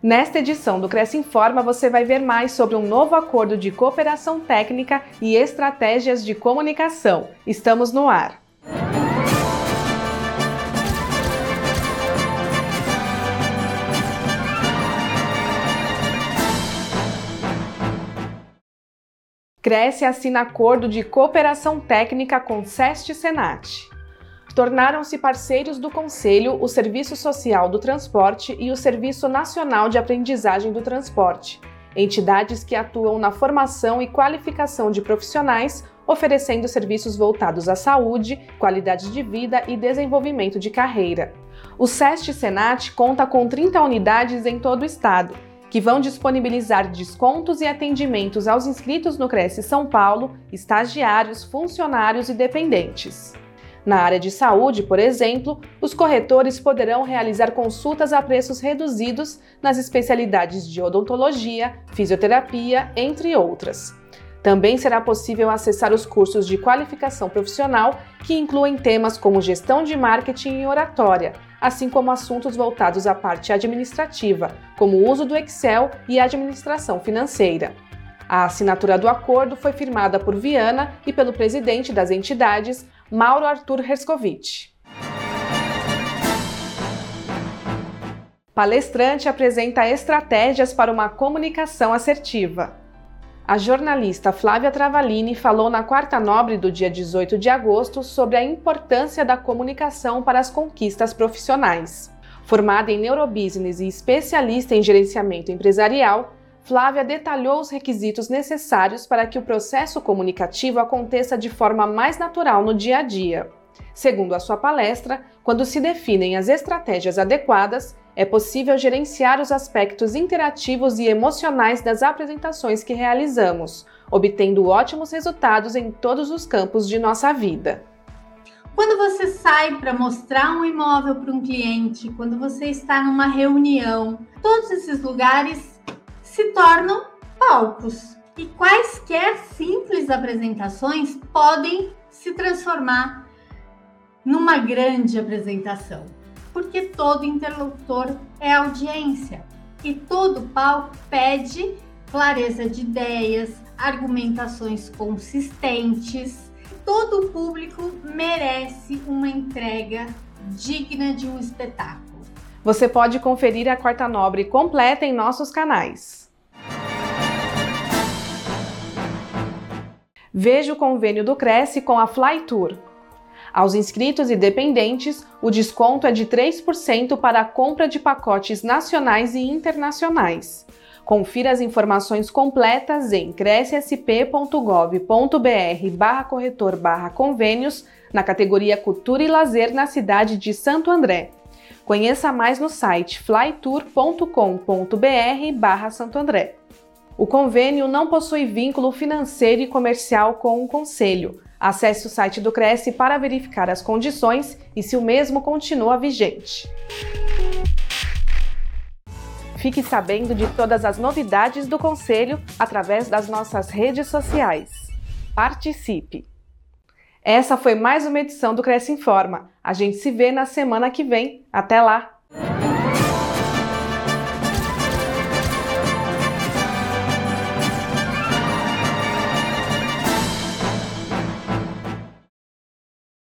Nesta edição do Cresce Informa, você vai ver mais sobre um novo acordo de cooperação técnica e estratégias de comunicação. Estamos no ar. Cresce assina acordo de cooperação técnica com SEST Senat tornaram-se parceiros do Conselho o Serviço Social do Transporte e o Serviço Nacional de Aprendizagem do Transporte, entidades que atuam na formação e qualificação de profissionais, oferecendo serviços voltados à saúde, qualidade de vida e desenvolvimento de carreira. O SEST Senat conta com 30 unidades em todo o estado, que vão disponibilizar descontos e atendimentos aos inscritos no Cresce São Paulo, estagiários, funcionários e dependentes. Na área de saúde, por exemplo, os corretores poderão realizar consultas a preços reduzidos nas especialidades de odontologia, fisioterapia, entre outras. Também será possível acessar os cursos de qualificação profissional que incluem temas como gestão de marketing e oratória, assim como assuntos voltados à parte administrativa, como o uso do Excel e administração financeira. A assinatura do acordo foi firmada por Viana e pelo presidente das entidades, Mauro Arthur Herskovitch. Palestrante apresenta estratégias para uma comunicação assertiva. A jornalista Flávia Travalini falou na Quarta Nobre do dia 18 de agosto sobre a importância da comunicação para as conquistas profissionais. Formada em neurobusiness e especialista em gerenciamento empresarial, Flávia detalhou os requisitos necessários para que o processo comunicativo aconteça de forma mais natural no dia a dia. Segundo a sua palestra, quando se definem as estratégias adequadas, é possível gerenciar os aspectos interativos e emocionais das apresentações que realizamos, obtendo ótimos resultados em todos os campos de nossa vida. Quando você sai para mostrar um imóvel para um cliente, quando você está numa reunião, todos esses lugares se tornam palcos. E quaisquer simples apresentações podem se transformar numa grande apresentação, porque todo interlocutor é audiência e todo palco pede clareza de ideias, argumentações consistentes. Todo o público merece uma entrega digna de um espetáculo. Você pode conferir a Quarta Nobre completa em nossos canais. Veja o convênio do Cresce com a Flytour. Aos inscritos e dependentes, o desconto é de 3% para a compra de pacotes nacionais e internacionais. Confira as informações completas em crescsp.gov.br barra corretor barra convênios na categoria Cultura e Lazer na cidade de Santo André. Conheça mais no site flytour.com.br barra Santo André. O convênio não possui vínculo financeiro e comercial com o Conselho. Acesse o site do Cresce para verificar as condições e se o mesmo continua vigente. Fique sabendo de todas as novidades do Conselho através das nossas redes sociais. Participe! Essa foi mais uma edição do Cresce Informa. A gente se vê na semana que vem. Até lá!